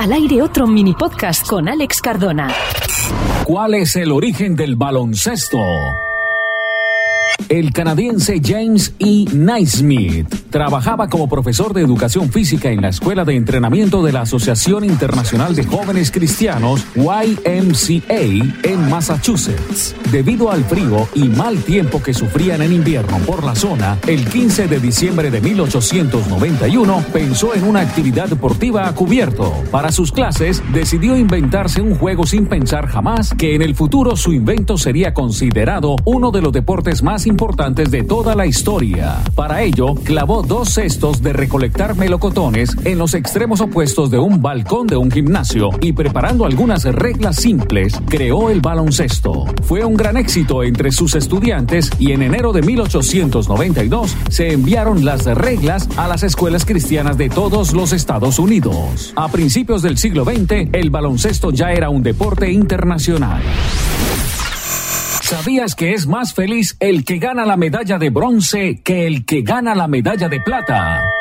Al aire otro mini podcast con Alex Cardona. ¿Cuál es el origen del baloncesto? El canadiense James E. Naismith trabajaba como profesor de educación física en la Escuela de Entrenamiento de la Asociación Internacional de Jóvenes Cristianos, YMCA, en Massachusetts. Debido al frío y mal tiempo que sufrían en invierno por la zona, el 15 de diciembre de 1891 pensó en una actividad deportiva a cubierto. Para sus clases, decidió inventarse un juego sin pensar jamás que en el futuro su invento sería considerado uno de los deportes más importantes de toda la historia. Para ello, clavó dos cestos de recolectar melocotones en los extremos opuestos de un balcón de un gimnasio y preparando algunas reglas simples, creó el baloncesto. Fue un gran éxito entre sus estudiantes y en enero de 1892 se enviaron las reglas a las escuelas cristianas de todos los Estados Unidos. A principios del siglo XX, el baloncesto ya era un deporte internacional. ¿Sabías que es más feliz el que gana la medalla de bronce que el que gana la medalla de plata?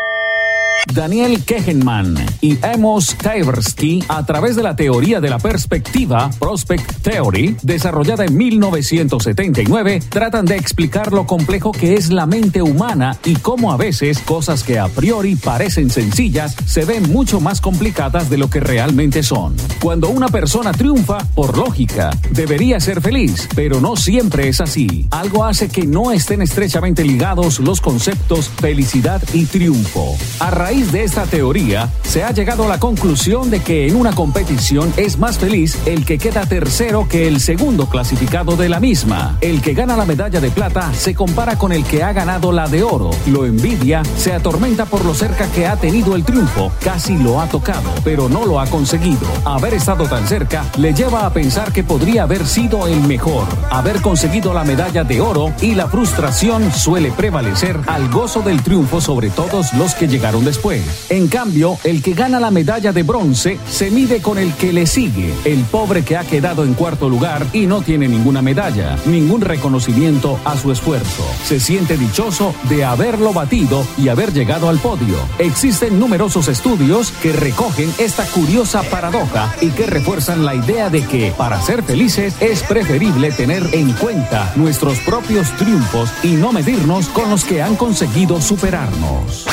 Daniel Kehenman y Amos Tversky a través de la teoría de la perspectiva, Prospect Theory, desarrollada en 1979, tratan de explicar lo complejo que es la mente humana y cómo a veces cosas que a priori parecen sencillas se ven mucho más complicadas de lo que realmente son. Cuando una persona triunfa, por lógica, debería ser feliz, pero no siempre es así. Algo hace que no estén estrechamente ligados los conceptos felicidad y triunfo. A raíz de esta teoría, se ha llegado a la conclusión de que en una competición es más feliz el que queda tercero que el segundo clasificado de la misma. El que gana la medalla de plata se compara con el que ha ganado la de oro. Lo envidia, se atormenta por lo cerca que ha tenido el triunfo. Casi lo ha tocado, pero no lo ha conseguido. Haber estado tan cerca le lleva a pensar que podría haber sido el mejor, haber conseguido la medalla de oro y la frustración suele prevalecer al gozo del triunfo sobre todos los que llegaron después. En cambio, el que gana la medalla de bronce se mide con el que le sigue, el pobre que ha quedado en cuarto lugar y no tiene ninguna medalla, ningún reconocimiento a su esfuerzo. Se siente dichoso de haberlo batido y haber llegado al podio. Existen numerosos estudios que recogen esta curiosa paradoja y que refuerzan la idea de que para ser felices es preferible tener en cuenta nuestros propios triunfos y no medirnos con los que han conseguido superarnos.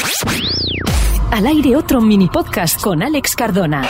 Al aire otro mini podcast con Alex Cardona.